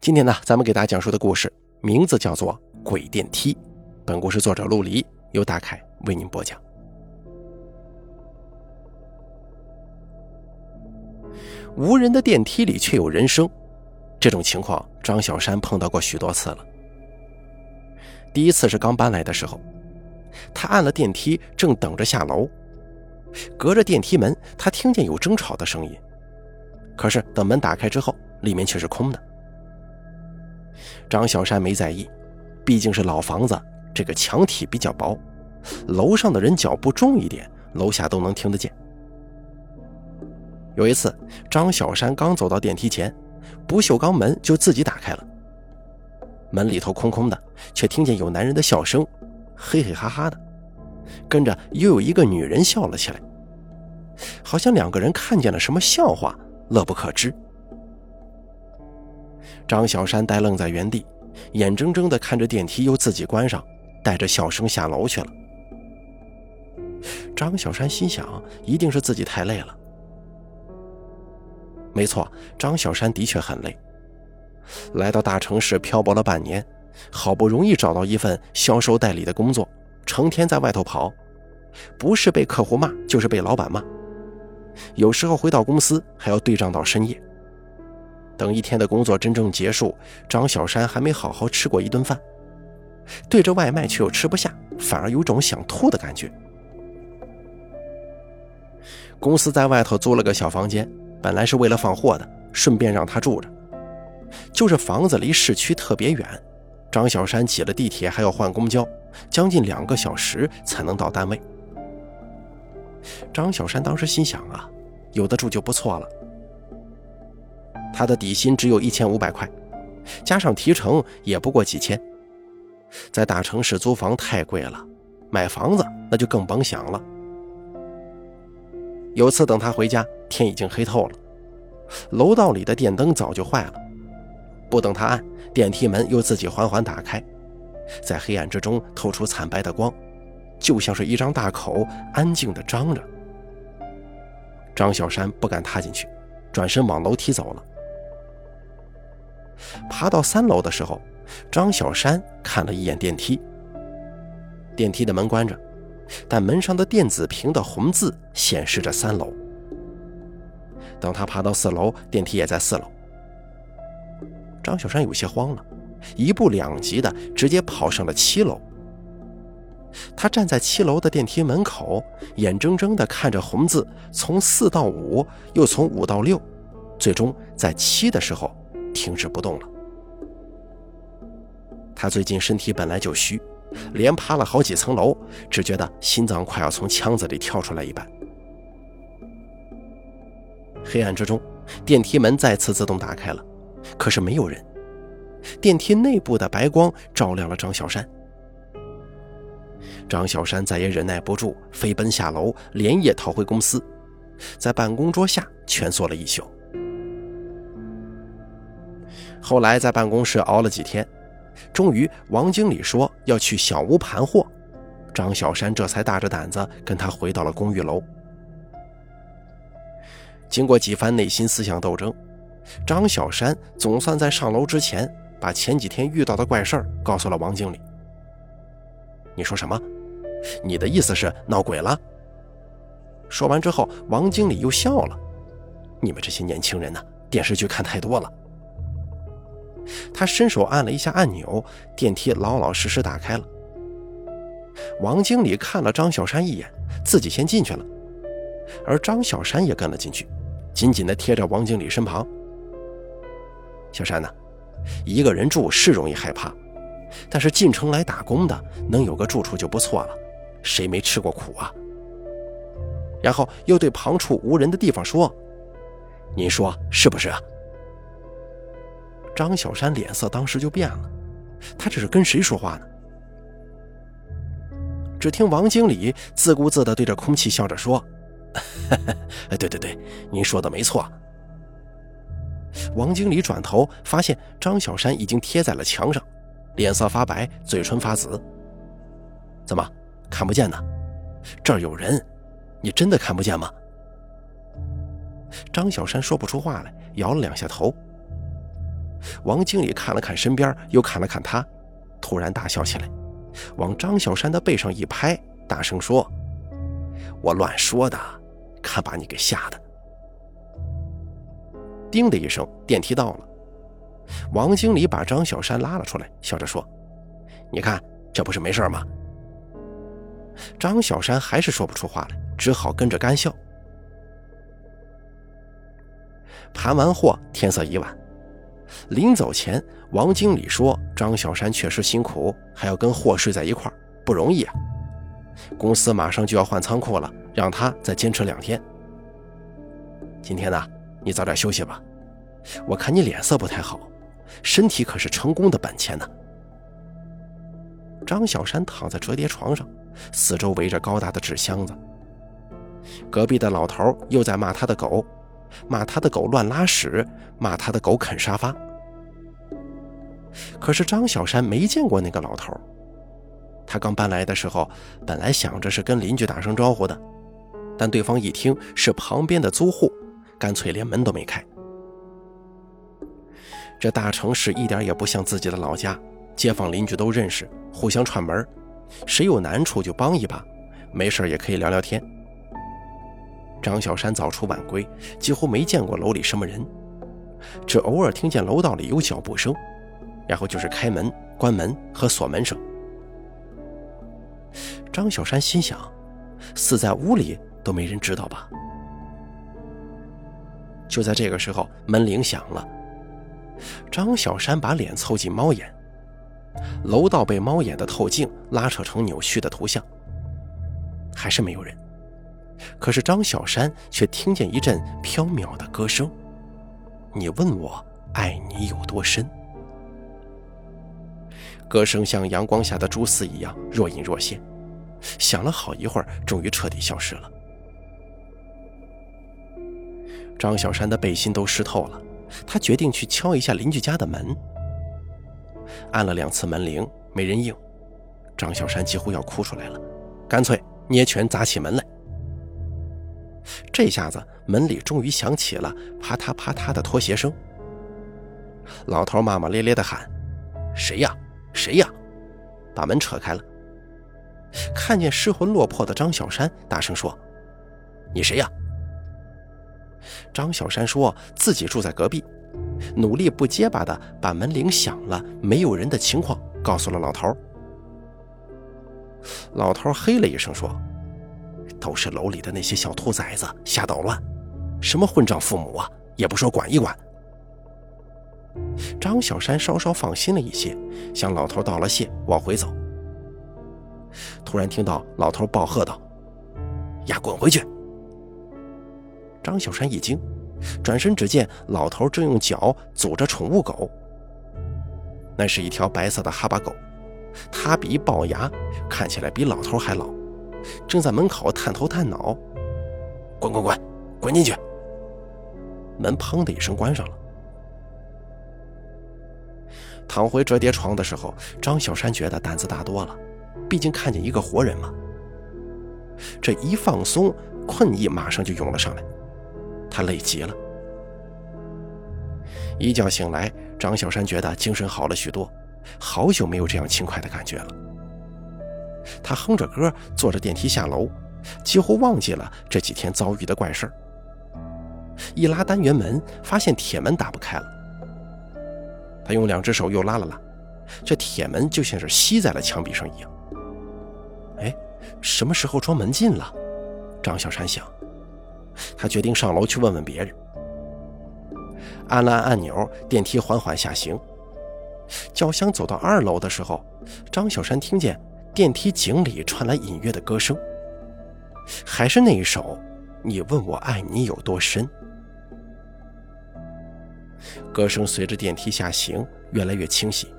今天呢，咱们给大家讲述的故事名字叫做《鬼电梯》。本故事作者陆离，由大凯为您播讲。无人的电梯里却有人声，这种情况张小山碰到过许多次了。第一次是刚搬来的时候，他按了电梯，正等着下楼，隔着电梯门，他听见有争吵的声音。可是等门打开之后，里面却是空的。张小山没在意，毕竟是老房子，这个墙体比较薄，楼上的人脚步重一点，楼下都能听得见。有一次，张小山刚走到电梯前，不锈钢门就自己打开了。门里头空空的，却听见有男人的笑声，嘿嘿哈哈的，跟着又有一个女人笑了起来，好像两个人看见了什么笑话，乐不可支。张小山呆愣在原地，眼睁睁地看着电梯又自己关上，带着笑声下楼去了。张小山心想，一定是自己太累了。没错，张小山的确很累。来到大城市漂泊了半年，好不容易找到一份销售代理的工作，成天在外头跑，不是被客户骂，就是被老板骂。有时候回到公司还要对账到深夜。等一天的工作真正结束，张小山还没好好吃过一顿饭，对着外卖却又吃不下，反而有种想吐的感觉。公司在外头租了个小房间，本来是为了放货的，顺便让他住着。就是房子离市区特别远，张小山挤了地铁还要换公交，将近两个小时才能到单位。张小山当时心想啊，有的住就不错了。他的底薪只有一千五百块，加上提成也不过几千，在大城市租房太贵了，买房子那就更甭想了。有次等他回家，天已经黑透了，楼道里的电灯早就坏了，不等他按，电梯门又自己缓缓打开，在黑暗之中透出惨白的光，就像是一张大口，安静地张着。张小山不敢踏进去，转身往楼梯走了。爬到三楼的时候，张小山看了一眼电梯。电梯的门关着，但门上的电子屏的红字显示着三楼。等他爬到四楼，电梯也在四楼。张小山有些慌了，一步两级的直接跑上了七楼。他站在七楼的电梯门口，眼睁睁地看着红字从四到五，又从五到六，最终在七的时候。停止不动了。他最近身体本来就虚，连爬了好几层楼，只觉得心脏快要从腔子里跳出来一般。黑暗之中，电梯门再次自动打开了，可是没有人。电梯内部的白光照亮了张小山。张小山再也忍耐不住，飞奔下楼，连夜逃回公司，在办公桌下蜷缩了一宿。后来在办公室熬了几天，终于王经理说要去小屋盘货，张小山这才大着胆子跟他回到了公寓楼。经过几番内心思想斗争，张小山总算在上楼之前把前几天遇到的怪事儿告诉了王经理。你说什么？你的意思是闹鬼了？说完之后，王经理又笑了。你们这些年轻人呢，电视剧看太多了。他伸手按了一下按钮，电梯老老实实打开了。王经理看了张小山一眼，自己先进去了，而张小山也跟了进去，紧紧地贴着王经理身旁。小山呢，一个人住是容易害怕，但是进城来打工的能有个住处就不错了，谁没吃过苦啊？然后又对旁处无人的地方说：“您说是不是啊？”张小山脸色当时就变了，他这是跟谁说话呢？只听王经理自顾自地对着空气笑着说：“对对对，您说的没错。”王经理转头发现张小山已经贴在了墙上，脸色发白，嘴唇发紫。怎么看不见呢？这儿有人，你真的看不见吗？张小山说不出话来，摇了两下头。王经理看了看身边，又看了看他，突然大笑起来，往张小山的背上一拍，大声说：“我乱说的，看把你给吓的！”叮的一声，电梯到了。王经理把张小山拉了出来，笑着说：“你看，这不是没事吗？”张小山还是说不出话来，只好跟着干笑。盘完货，天色已晚。临走前，王经理说：“张小山确实辛苦，还要跟货睡在一块儿，不容易啊。公司马上就要换仓库了，让他再坚持两天。今天呢，你早点休息吧。我看你脸色不太好，身体可是成功的本钱呢。”张小山躺在折叠床上，四周围着高大的纸箱子。隔壁的老头又在骂他的狗。骂他的狗乱拉屎，骂他的狗啃沙发。可是张小山没见过那个老头。他刚搬来的时候，本来想着是跟邻居打声招呼的，但对方一听是旁边的租户，干脆连门都没开。这大城市一点也不像自己的老家，街坊邻居都认识，互相串门，谁有难处就帮一把，没事也可以聊聊天。张小山早出晚归，几乎没见过楼里什么人，只偶尔听见楼道里有脚步声，然后就是开门、关门和锁门声。张小山心想：死在屋里都没人知道吧？就在这个时候，门铃响了。张小山把脸凑近猫眼，楼道被猫眼的透镜拉扯成扭曲的图像，还是没有人。可是张小山却听见一阵飘渺的歌声：“你问我爱你有多深？”歌声像阳光下的蛛丝一样若隐若现，响了好一会儿，终于彻底消失了。张小山的背心都湿透了，他决定去敲一下邻居家的门。按了两次门铃，没人应，张小山几乎要哭出来了，干脆捏拳砸起门来。这下子门里终于响起了啪嗒啪嗒的拖鞋声。老头骂骂咧咧地喊：“谁呀？谁呀？”把门扯开了，看见失魂落魄的张小山，大声说：“你谁呀？”张小山说自己住在隔壁，努力不结巴地把门铃响了没有人的情况告诉了老头。老头嘿了一声说。都是楼里的那些小兔崽子瞎捣乱，什么混账父母啊，也不说管一管。张小山稍稍放心了一些，向老头道了谢，往回走。突然听到老头暴喝道：“呀，滚回去！”张小山一惊，转身只见老头正用脚阻着宠物狗。那是一条白色的哈巴狗，它比龅牙，看起来比老头还老。正在门口探头探脑，滚滚滚，滚进去！门砰的一声关上了。躺回折叠床的时候，张小山觉得胆子大多了，毕竟看见一个活人嘛。这一放松，困意马上就涌了上来，他累极了。一觉醒来，张小山觉得精神好了许多，好久没有这样轻快的感觉了。他哼着歌，坐着电梯下楼，几乎忘记了这几天遭遇的怪事。一拉单元门，发现铁门打不开了。他用两只手又拉了拉，这铁门就像是吸在了墙壁上一样。哎，什么时候装门禁了？张小山想。他决定上楼去问问别人。按了按按钮，电梯缓缓下行。轿厢走到二楼的时候，张小山听见。电梯井里传来隐约的歌声，还是那一首《你问我爱你有多深》。歌声随着电梯下行越来越清晰。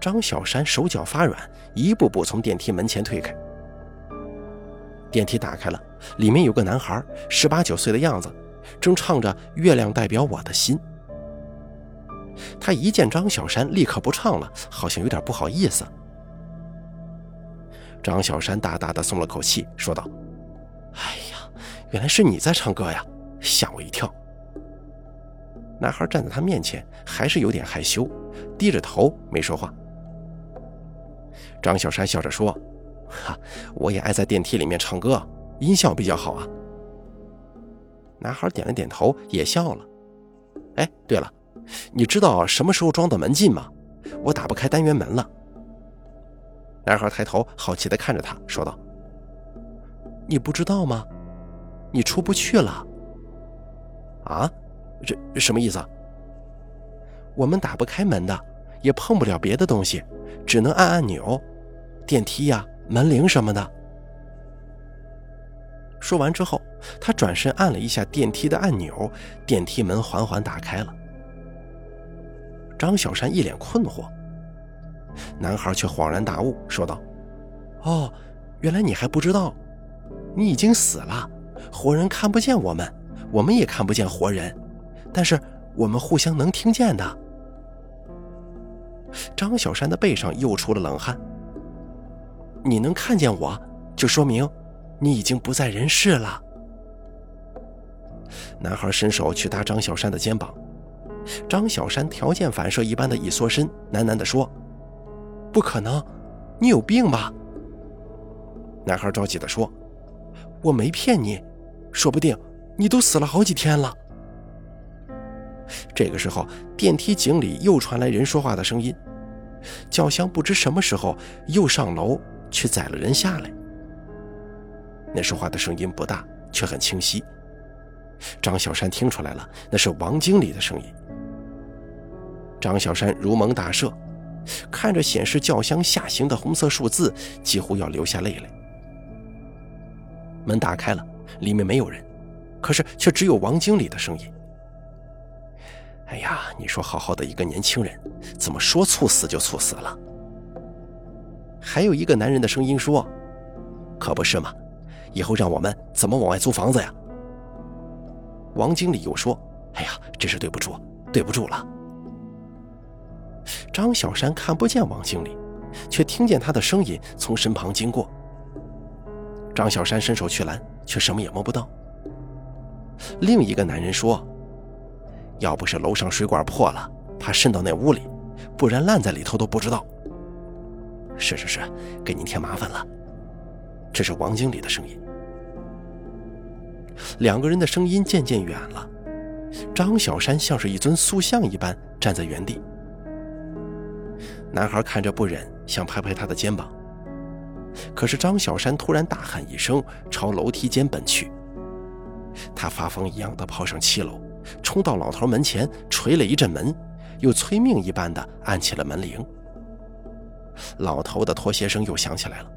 张小山手脚发软，一步步从电梯门前退开。电梯打开了，里面有个男孩，十八九岁的样子，正唱着《月亮代表我的心》。他一见张小山，立刻不唱了，好像有点不好意思。张小山大大的松了口气，说道：“哎呀，原来是你在唱歌呀，吓我一跳。”男孩站在他面前，还是有点害羞，低着头没说话。张小山笑着说：“哈，我也爱在电梯里面唱歌，音效比较好啊。”男孩点了点头，也笑了。哎，对了，你知道什么时候装的门禁吗？我打不开单元门了。男孩抬头好奇地看着他，说道：“你不知道吗？你出不去了。”啊？这什么意思？我们打不开门的，也碰不了别的东西，只能按按钮，电梯呀、门铃什么的。说完之后，他转身按了一下电梯的按钮，电梯门缓缓打开了。张小山一脸困惑，男孩却恍然大悟，说道：“哦，原来你还不知道，你已经死了，活人看不见我们，我们也看不见活人。”但是我们互相能听见的。张小山的背上又出了冷汗。你能看见我，就说明你已经不在人世了。男孩伸手去搭张小山的肩膀，张小山条件反射一般的一缩身，喃喃地说：“不可能，你有病吧？”男孩着急地说：“我没骗你，说不定你都死了好几天了。”这个时候，电梯井里又传来人说话的声音。轿厢不知什么时候又上楼去载了人下来。那说话的声音不大，却很清晰。张小山听出来了，那是王经理的声音。张小山如蒙大赦，看着显示轿厢下行的红色数字，几乎要流下泪来。门打开了，里面没有人，可是却只有王经理的声音。哎呀，你说好好的一个年轻人，怎么说猝死就猝死了？还有一个男人的声音说：“可不是嘛，以后让我们怎么往外租房子呀？”王经理又说：“哎呀，真是对不住，对不住了。”张小山看不见王经理，却听见他的声音从身旁经过。张小山伸手去拦，却什么也摸不到。另一个男人说。要不是楼上水管破了，怕渗到那屋里，不然烂在里头都不知道。是是是，给您添麻烦了。这是王经理的声音。两个人的声音渐渐远了，张小山像是一尊塑像一般站在原地。男孩看着不忍，想拍拍他的肩膀，可是张小山突然大喊一声，朝楼梯间奔去。他发疯一样的跑上七楼。冲到老头门前，捶了一阵门，又催命一般的按起了门铃。老头的拖鞋声又响起来了。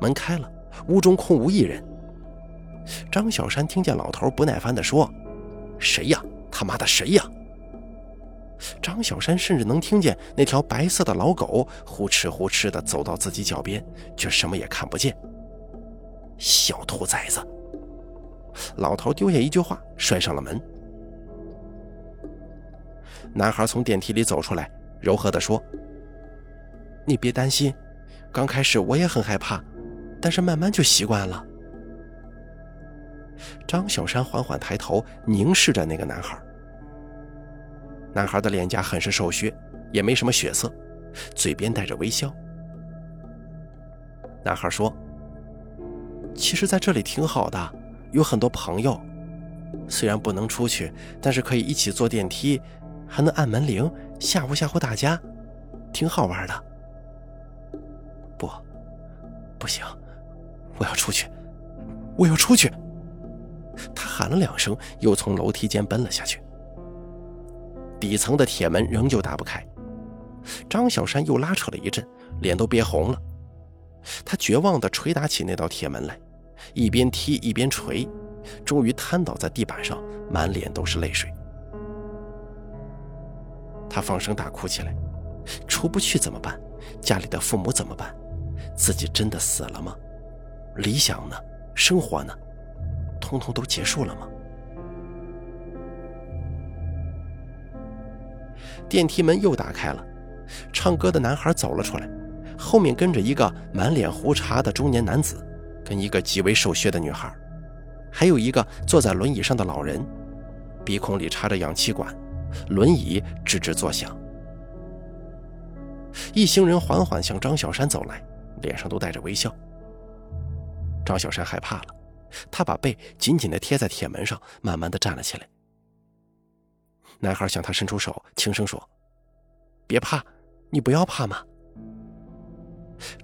门开了，屋中空无一人。张小山听见老头不耐烦地说：“谁呀？他妈的谁呀？”张小山甚至能听见那条白色的老狗呼哧呼哧地走到自己脚边，却什么也看不见。小兔崽子！老头丢下一句话，摔上了门。男孩从电梯里走出来，柔和地说：“你别担心，刚开始我也很害怕，但是慢慢就习惯了。”张小山缓缓抬头，凝视着那个男孩。男孩的脸颊很是瘦削，也没什么血色，嘴边带着微笑。男孩说：“其实在这里挺好的。”有很多朋友，虽然不能出去，但是可以一起坐电梯，还能按门铃吓唬吓唬大家，挺好玩的。不，不行，我要出去，我要出去！他喊了两声，又从楼梯间奔了下去。底层的铁门仍旧打不开，张小山又拉扯了一阵，脸都憋红了。他绝望地捶打起那道铁门来。一边踢一边捶，终于瘫倒在地板上，满脸都是泪水。他放声大哭起来，出不去怎么办？家里的父母怎么办？自己真的死了吗？理想呢？生活呢？通通都结束了吗？电梯门又打开了，唱歌的男孩走了出来，后面跟着一个满脸胡茬的中年男子。跟一个极为瘦削的女孩，还有一个坐在轮椅上的老人，鼻孔里插着氧气管，轮椅吱吱作响。一行人缓缓向张小山走来，脸上都带着微笑。张小山害怕了，他把背紧紧地贴在铁门上，慢慢地站了起来。男孩向他伸出手，轻声说：“别怕，你不要怕嘛。”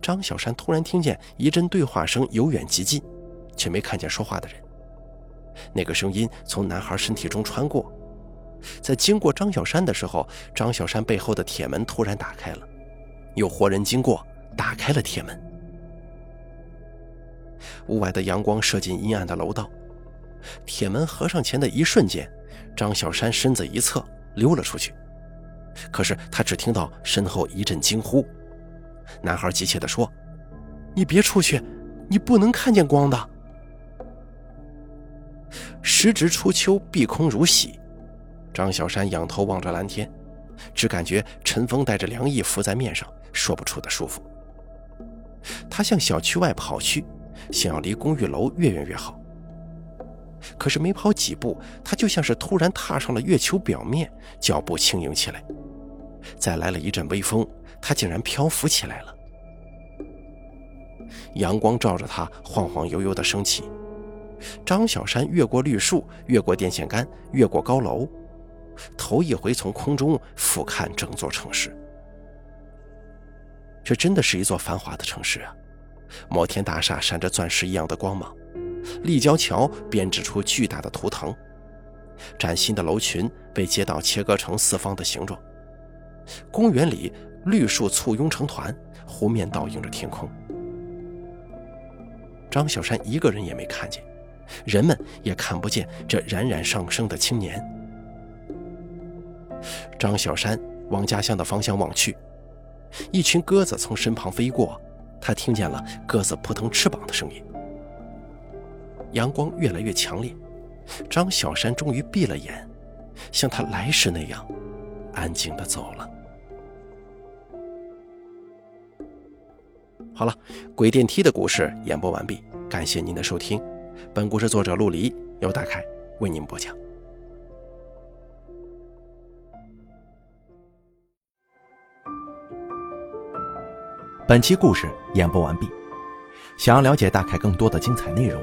张小山突然听见一阵对话声由远及近，却没看见说话的人。那个声音从男孩身体中穿过，在经过张小山的时候，张小山背后的铁门突然打开了，有活人经过，打开了铁门。屋外的阳光射进阴暗的楼道，铁门合上前的一瞬间，张小山身子一侧溜了出去。可是他只听到身后一阵惊呼，男孩急切地说：“你别出去，你不能看见光的。”时值初秋，碧空如洗。张小山仰头望着蓝天，只感觉晨风带着凉意拂在面上，说不出的舒服。他向小区外跑去，想要离公寓楼越远越好。可是没跑几步，他就像是突然踏上了月球表面，脚步轻盈起来。再来了一阵微风，他竟然漂浮起来了。阳光照着他，晃晃悠悠地升起。张小山越过绿树，越过电线杆，越过高楼，头一回从空中俯瞰整座城市。这真的是一座繁华的城市啊！摩天大厦闪着钻石一样的光芒，立交桥编织出巨大的图腾，崭新的楼群被街道切割成四方的形状。公园里绿树簇拥成团，湖面倒映着天空。张小山一个人也没看见。人们也看不见这冉冉上升的青年。张小山往家乡的方向望去，一群鸽子从身旁飞过，他听见了鸽子扑腾翅膀的声音。阳光越来越强烈，张小山终于闭了眼，像他来时那样，安静的走了。好了，鬼电梯的故事演播完毕，感谢您的收听。本故事作者陆离，由大凯为您播讲。本期故事演播完毕。想要了解大凯更多的精彩内容，